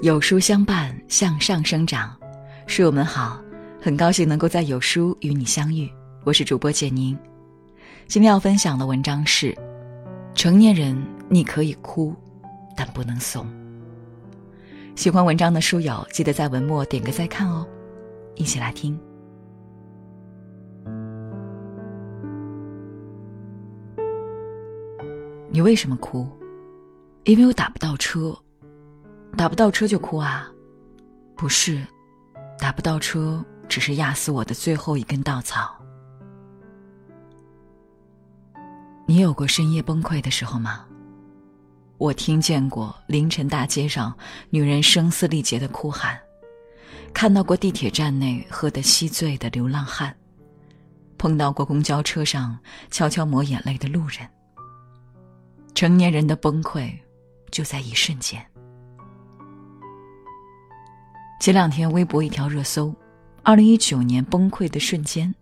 有书相伴，向上生长。书友们好，很高兴能够在有书与你相遇。我是主播简宁。今天要分享的文章是：成年人你可以哭，但不能怂。喜欢文章的书友，记得在文末点个再看哦。一起来听。你为什么哭？因为我打不到车。打不到车就哭啊？不是，打不到车只是压死我的最后一根稻草。你有过深夜崩溃的时候吗？我听见过凌晨大街上女人声嘶力竭的哭喊，看到过地铁站内喝得稀醉的流浪汉，碰到过公交车上悄悄抹眼泪的路人。成年人的崩溃，就在一瞬间。前两天，微博一条热搜：“二零一九年崩溃的瞬间。”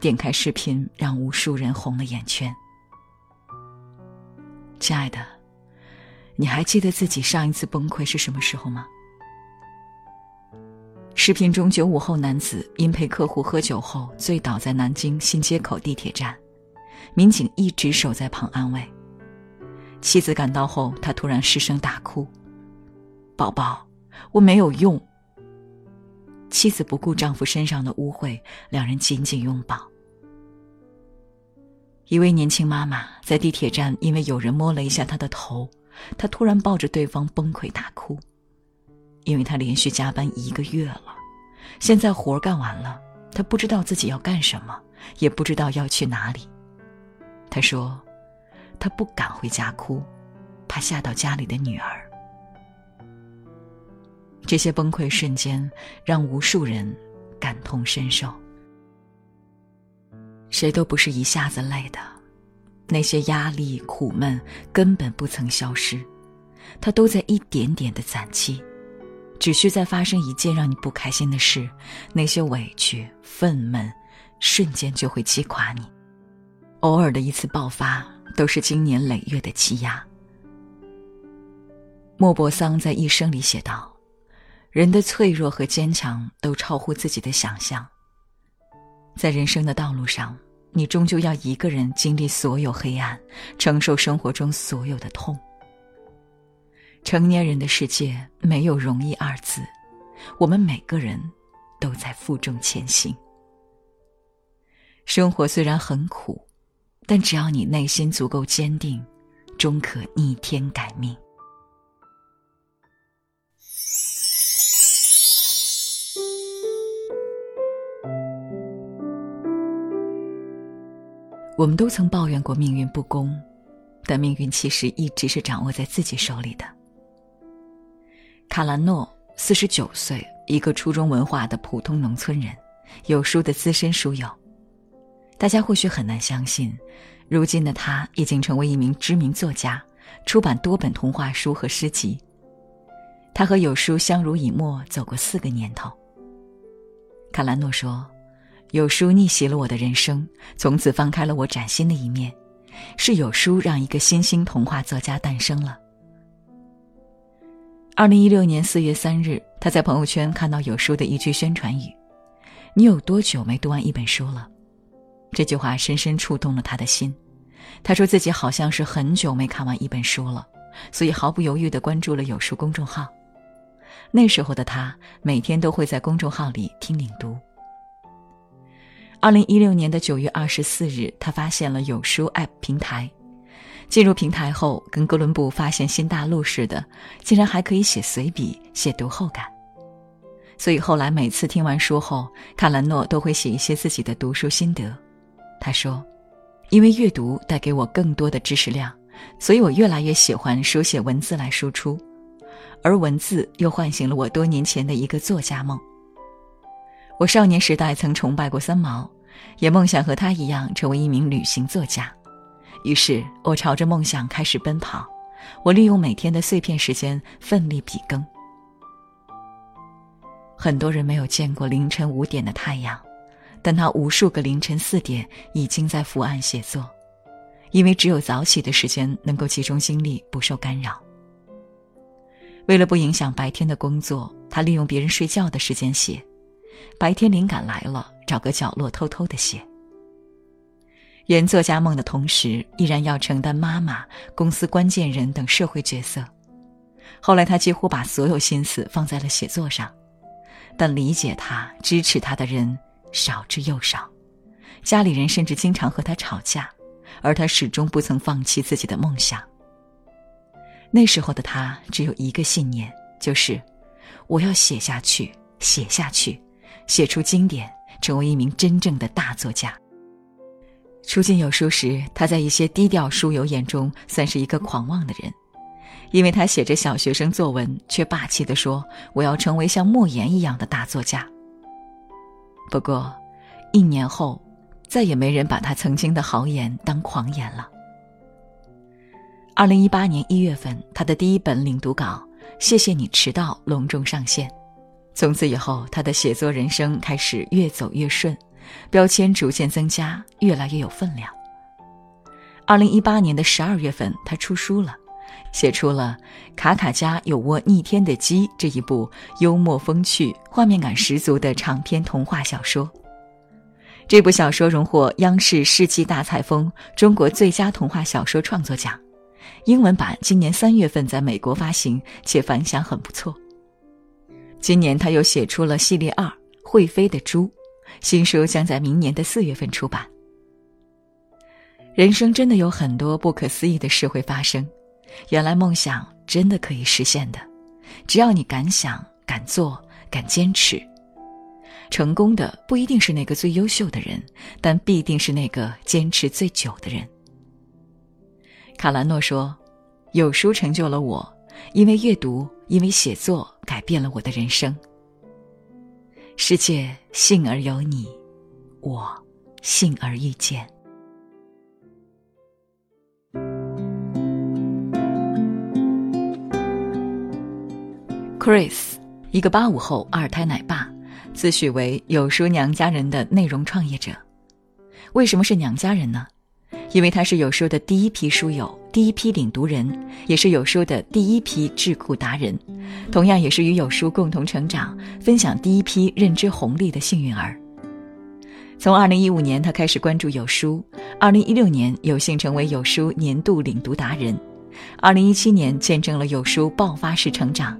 点开视频，让无数人红了眼圈。亲爱的，你还记得自己上一次崩溃是什么时候吗？视频中，九五后男子因陪客户喝酒后醉倒在南京新街口地铁站，民警一直守在旁安慰。妻子赶到后，他突然失声大哭：“宝宝，我没有用。”妻子不顾丈夫身上的污秽，两人紧紧拥抱。一位年轻妈妈在地铁站，因为有人摸了一下她的头，她突然抱着对方崩溃大哭，因为她连续加班一个月了，现在活干完了，她不知道自己要干什么，也不知道要去哪里。她说，她不敢回家哭，怕吓到家里的女儿。这些崩溃瞬间让无数人感同身受。谁都不是一下子累的，那些压力、苦闷根本不曾消失，它都在一点点的攒气。只需再发生一件让你不开心的事，那些委屈、愤懑瞬间就会击垮你。偶尔的一次爆发，都是经年累月的积压。莫泊桑在一生里写道。人的脆弱和坚强都超乎自己的想象。在人生的道路上，你终究要一个人经历所有黑暗，承受生活中所有的痛。成年人的世界没有容易二字，我们每个人都在负重前行。生活虽然很苦，但只要你内心足够坚定，终可逆天改命。我们都曾抱怨过命运不公，但命运其实一直是掌握在自己手里的。卡兰诺四十九岁，一个初中文化的普通农村人，有书的资深书友。大家或许很难相信，如今的他已经成为一名知名作家，出版多本童话书和诗集。他和有书相濡以沫，走过四个年头。卡兰诺说。有书逆袭了我的人生，从此放开了我崭新的一面。是有书让一个新兴童话作家诞生了。二零一六年四月三日，他在朋友圈看到有书的一句宣传语：“你有多久没读完一本书了？”这句话深深触动了他的心。他说自己好像是很久没看完一本书了，所以毫不犹豫地关注了有书公众号。那时候的他，每天都会在公众号里听领读。二零一六年的九月二十四日，他发现了有书 App 平台。进入平台后，跟哥伦布发现新大陆似的，竟然还可以写随笔、写读后感。所以后来每次听完书后，卡兰诺都会写一些自己的读书心得。他说：“因为阅读带给我更多的知识量，所以我越来越喜欢书写文字来输出，而文字又唤醒了我多年前的一个作家梦。”我少年时代曾崇拜过三毛，也梦想和他一样成为一名旅行作家。于是我朝着梦想开始奔跑。我利用每天的碎片时间奋力笔耕。很多人没有见过凌晨五点的太阳，但他无数个凌晨四点已经在伏案写作，因为只有早起的时间能够集中精力，不受干扰。为了不影响白天的工作，他利用别人睡觉的时间写，白天灵感来了，找个角落偷偷的写。圆作家梦的同时，依然要承担妈妈、公司关键人等社会角色。后来，他几乎把所有心思放在了写作上，但理解他、支持他的人少之又少。家里人甚至经常和他吵架，而他始终不曾放弃自己的梦想。那时候的他只有一个信念，就是我要写下去，写下去，写出经典，成为一名真正的大作家。初进有书时，他在一些低调书友眼中算是一个狂妄的人，因为他写着小学生作文，却霸气地说：“我要成为像莫言一样的大作家。”不过，一年后，再也没人把他曾经的豪言当狂言了。二零一八年一月份，他的第一本领读稿《谢谢你迟到》隆重上线，从此以后，他的写作人生开始越走越顺。标签逐渐增加，越来越有分量。二零一八年的十二月份，他出书了，写出了《卡卡家有窝逆天的鸡》这一部幽默风趣、画面感十足的长篇童话小说。这部小说荣获央视世纪大采风中国最佳童话小说创作奖，英文版今年三月份在美国发行，且反响很不错。今年他又写出了系列二《会飞的猪》。新书将在明年的四月份出版。人生真的有很多不可思议的事会发生，原来梦想真的可以实现的，只要你敢想、敢做、敢坚持。成功的不一定是那个最优秀的人，但必定是那个坚持最久的人。卡兰诺说：“有书成就了我，因为阅读，因为写作，改变了我的人生。”世界幸而有你，我幸而遇见。Chris，一个八五后二胎奶爸，自诩为有书娘家人的内容创业者。为什么是娘家人呢？因为他是有书的第一批书友，第一批领读人，也是有书的第一批智库达人，同样也是与有书共同成长、分享第一批认知红利的幸运儿。从2015年，他开始关注有书；2016年，有幸成为有书年度领读达人；2017年，见证了有书爆发式成长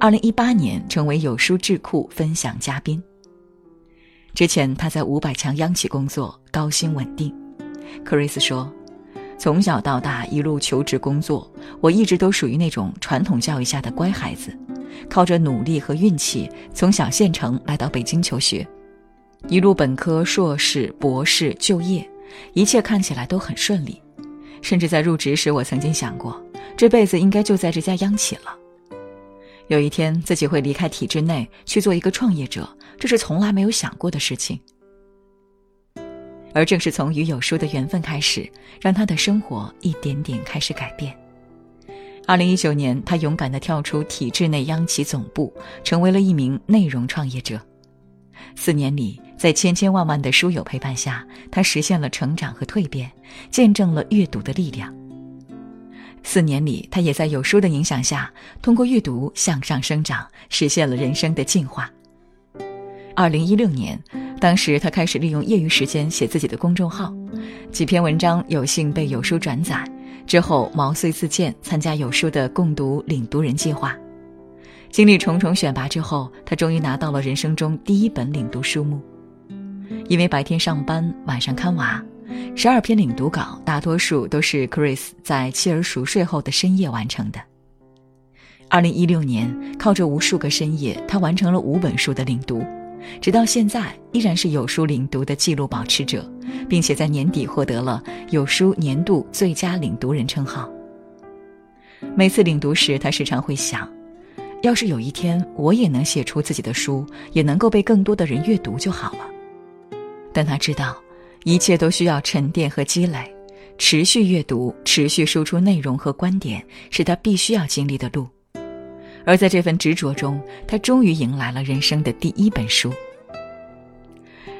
；2018年，成为有书智库分享嘉宾。之前他在五百强央企工作，高薪稳定。克瑞斯说：“从小到大一路求职工作，我一直都属于那种传统教育下的乖孩子，靠着努力和运气从小县城来到北京求学，一路本科、硕士、博士就业，一切看起来都很顺利。甚至在入职时，我曾经想过，这辈子应该就在这家央企了。有一天自己会离开体制内去做一个创业者，这是从来没有想过的事情。”而正是从与有书的缘分开始，让他的生活一点点开始改变。二零一九年，他勇敢地跳出体制内央企总部，成为了一名内容创业者。四年里，在千千万万的书友陪伴下，他实现了成长和蜕变，见证了阅读的力量。四年里，他也在有书的影响下，通过阅读向上生长，实现了人生的进化。二零一六年。当时他开始利用业余时间写自己的公众号，几篇文章有幸被有书转载，之后毛遂自荐参加有书的共读领读人计划。经历重重选拔之后，他终于拿到了人生中第一本领读书目。因为白天上班，晚上看娃，十二篇领读稿大多数都是 Chris 在妻儿熟睡后的深夜完成的。二零一六年，靠着无数个深夜，他完成了五本书的领读。直到现在，依然是有书领读的记录保持者，并且在年底获得了有书年度最佳领读人称号。每次领读时，他时常会想，要是有一天我也能写出自己的书，也能够被更多的人阅读就好了。但他知道，一切都需要沉淀和积累，持续阅读、持续输出内容和观点，是他必须要经历的路。而在这份执着中，他终于迎来了人生的第一本书。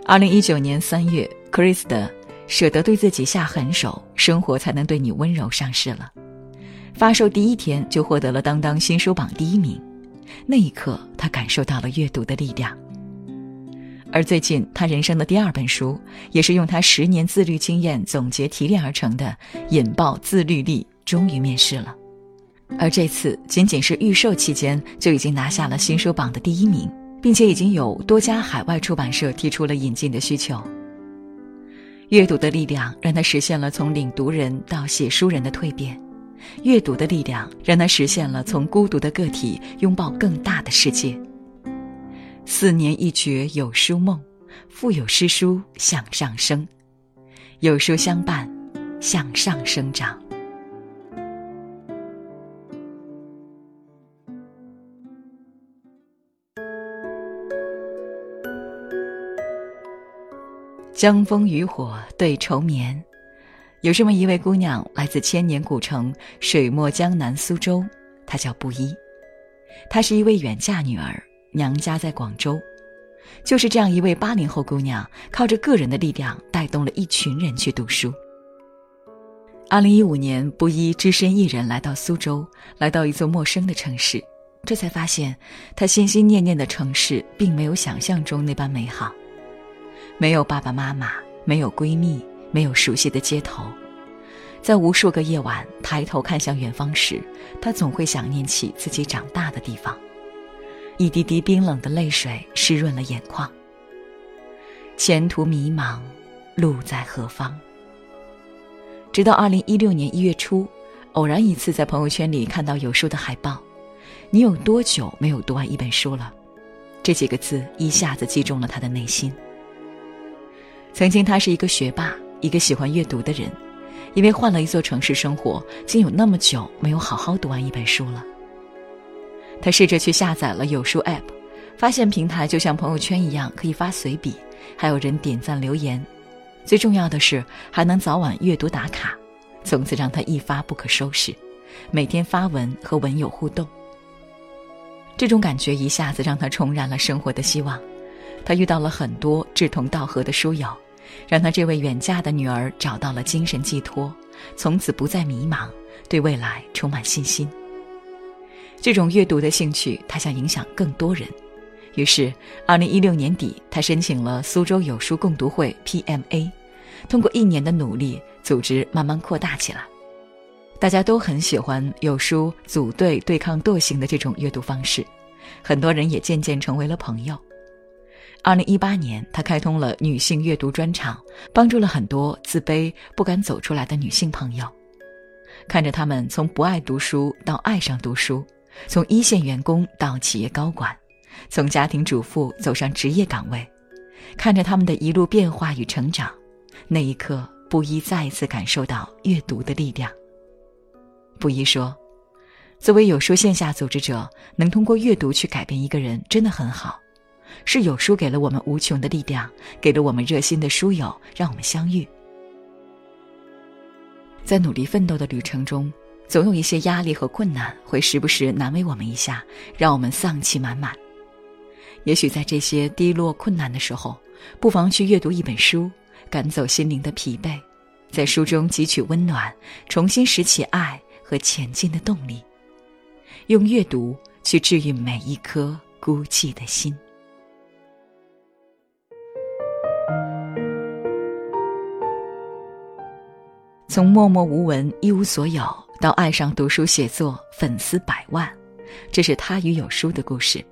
二零一九年三月，Chris 的《舍得对自己下狠手，生活才能对你温柔》上市了。发售第一天就获得了当当新书榜第一名。那一刻，他感受到了阅读的力量。而最近，他人生的第二本书，也是用他十年自律经验总结提炼而成的《引爆自律力》，终于面世了。而这次，仅仅是预售期间就已经拿下了新书榜的第一名，并且已经有多家海外出版社提出了引进的需求。阅读的力量让他实现了从领读人到写书人的蜕变。阅读的力量让他实现了从孤独的个体拥抱更大的世界。四年一觉有书梦，腹有诗书向上升，有书相伴，向上生长。江枫渔火对愁眠。有这么一位姑娘，来自千年古城水墨江南苏州，她叫布衣。她是一位远嫁女儿，娘家在广州。就是这样一位八零后姑娘，靠着个人的力量，带动了一群人去读书。二零一五年，布衣只身一人来到苏州，来到一座陌生的城市，这才发现，她心心念念的城市，并没有想象中那般美好。没有爸爸妈妈，没有闺蜜。没有熟悉的街头，在无数个夜晚抬头看向远方时，他总会想念起自己长大的地方。一滴滴冰冷的泪水湿润了眼眶。前途迷茫，路在何方？直到二零一六年一月初，偶然一次在朋友圈里看到有书的海报，“你有多久没有读完一本书了？”这几个字一下子击中了他的内心。曾经，他是一个学霸。一个喜欢阅读的人，因为换了一座城市生活，竟有那么久没有好好读完一本书了。他试着去下载了有书 App，发现平台就像朋友圈一样，可以发随笔，还有人点赞留言，最重要的是还能早晚阅读打卡，从此让他一发不可收拾，每天发文和文友互动。这种感觉一下子让他重燃了生活的希望，他遇到了很多志同道合的书友。让他这位远嫁的女儿找到了精神寄托，从此不再迷茫，对未来充满信心。这种阅读的兴趣，他想影响更多人。于是，二零一六年底，他申请了苏州有书共读会 （PMA），通过一年的努力，组织慢慢扩大起来。大家都很喜欢有书组队对抗惰性的这种阅读方式，很多人也渐渐成为了朋友。二零一八年，他开通了女性阅读专场，帮助了很多自卑不敢走出来的女性朋友。看着他们从不爱读书到爱上读书，从一线员工到企业高管，从家庭主妇走上职业岗位，看着他们的一路变化与成长，那一刻，布衣再一次感受到阅读的力量。布衣说：“作为有书线下组织者，能通过阅读去改变一个人，真的很好。”是有书给了我们无穷的力量，给了我们热心的书友，让我们相遇。在努力奋斗的旅程中，总有一些压力和困难会时不时难为我们一下，让我们丧气满满。也许在这些低落困难的时候，不妨去阅读一本书，赶走心灵的疲惫，在书中汲取温暖，重新拾起爱和前进的动力，用阅读去治愈每一颗孤寂的心。从默默无闻、一无所有，到爱上读书写作、粉丝百万，这是他与有书的故事。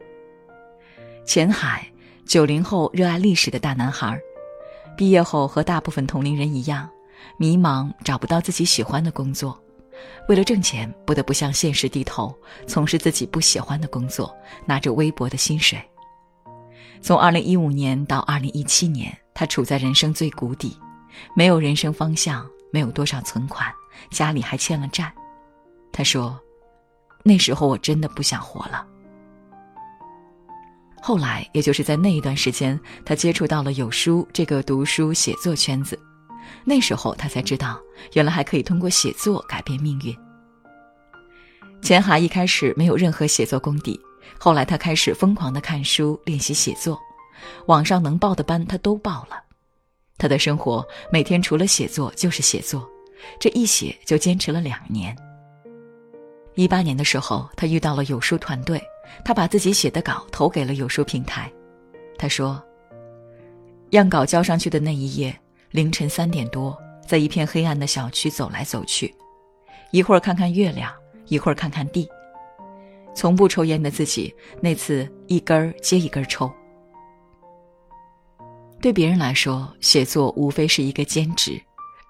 钱海，九零后热爱历史的大男孩，毕业后和大部分同龄人一样，迷茫，找不到自己喜欢的工作，为了挣钱，不得不向现实低头，从事自己不喜欢的工作，拿着微薄的薪水。从二零一五年到二零一七年，他处在人生最谷底，没有人生方向。没有多少存款，家里还欠了债。他说：“那时候我真的不想活了。”后来，也就是在那一段时间，他接触到了有书这个读书写作圈子。那时候，他才知道，原来还可以通过写作改变命运。钱海一开始没有任何写作功底，后来他开始疯狂的看书练习写作，网上能报的班他都报了。他的生活每天除了写作就是写作，这一写就坚持了两年。一八年的时候，他遇到了有书团队，他把自己写的稿投给了有书平台。他说：“样稿交上去的那一夜，凌晨三点多，在一片黑暗的小区走来走去，一会儿看看月亮，一会儿看看地。从不抽烟的自己，那次一根儿接一根儿抽。对别人来说，写作无非是一个兼职。”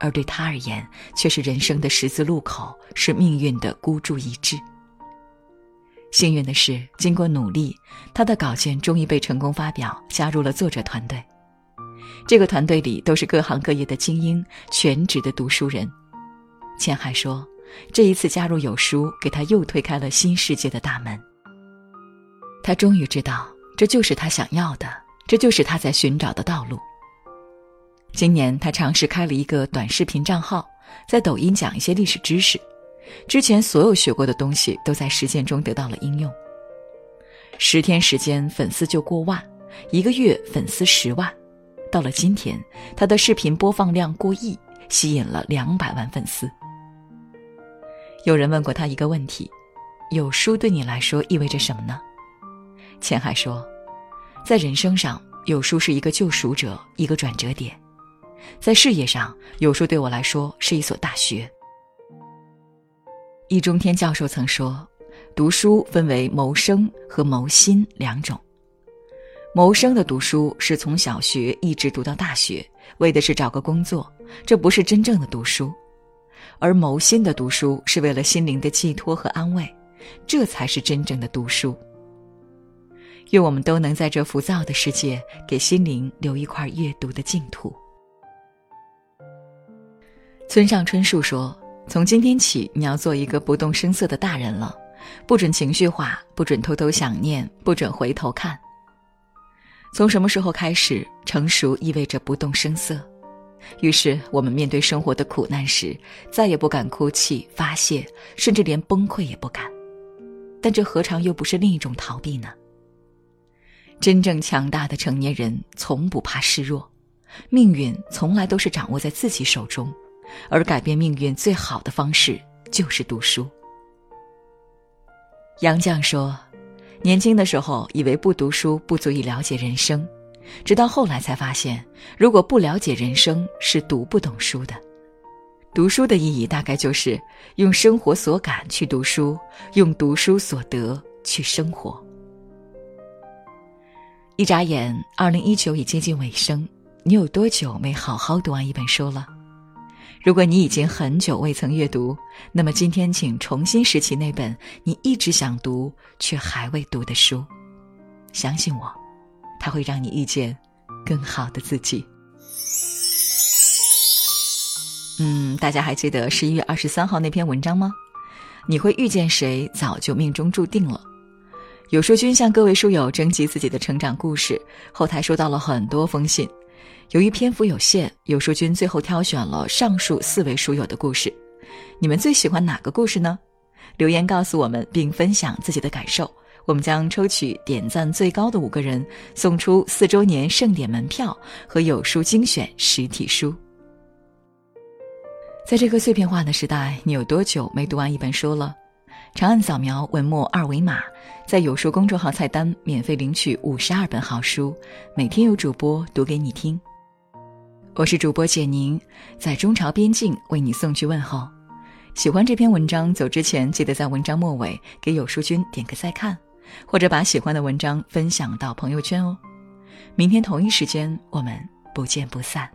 而对他而言，却是人生的十字路口，是命运的孤注一掷。幸运的是，经过努力，他的稿件终于被成功发表，加入了作者团队。这个团队里都是各行各业的精英，全职的读书人。钱海说：“这一次加入有书，给他又推开了新世界的大门。他终于知道，这就是他想要的，这就是他在寻找的道路。”今年他尝试开了一个短视频账号，在抖音讲一些历史知识。之前所有学过的东西都在实践中得到了应用。十天时间粉丝就过万，一个月粉丝十万。到了今天，他的视频播放量过亿，吸引了两百万粉丝。有人问过他一个问题：有书对你来说意味着什么呢？钱海说，在人生上，有书是一个救赎者，一个转折点。在事业上，有书对我来说是一所大学。易中天教授曾说，读书分为谋生和谋心两种。谋生的读书是从小学一直读到大学，为的是找个工作，这不是真正的读书；而谋心的读书是为了心灵的寄托和安慰，这才是真正的读书。愿我们都能在这浮躁的世界，给心灵留一块阅读的净土。村上春树说：“从今天起，你要做一个不动声色的大人了，不准情绪化，不准偷偷想念，不准回头看。从什么时候开始，成熟意味着不动声色？于是，我们面对生活的苦难时，再也不敢哭泣发泄，甚至连崩溃也不敢。但这何尝又不是另一种逃避呢？真正强大的成年人从不怕示弱，命运从来都是掌握在自己手中。”而改变命运最好的方式就是读书。杨绛说：“年轻的时候以为不读书不足以了解人生，直到后来才发现，如果不了解人生，是读不懂书的。读书的意义大概就是用生活所感去读书，用读书所得去生活。”一眨眼，二零一九已接近尾声，你有多久没好好读完一本书了？如果你已经很久未曾阅读，那么今天请重新拾起那本你一直想读却还未读的书。相信我，它会让你遇见更好的自己。嗯，大家还记得十一月二十三号那篇文章吗？你会遇见谁，早就命中注定了。有书君向各位书友征集自己的成长故事，后台收到了很多封信。由于篇幅有限，有书君最后挑选了上述四位书友的故事。你们最喜欢哪个故事呢？留言告诉我们，并分享自己的感受。我们将抽取点赞最高的五个人，送出四周年盛典门票和有书精选实体书。在这个碎片化的时代，你有多久没读完一本书了？长按扫描文末二维码，在有书公众号菜单免费领取五十二本好书，每天有主播读给你听。我是主播简宁，在中朝边境为你送去问候。喜欢这篇文章，走之前记得在文章末尾给有书君点个再看，或者把喜欢的文章分享到朋友圈哦。明天同一时间，我们不见不散。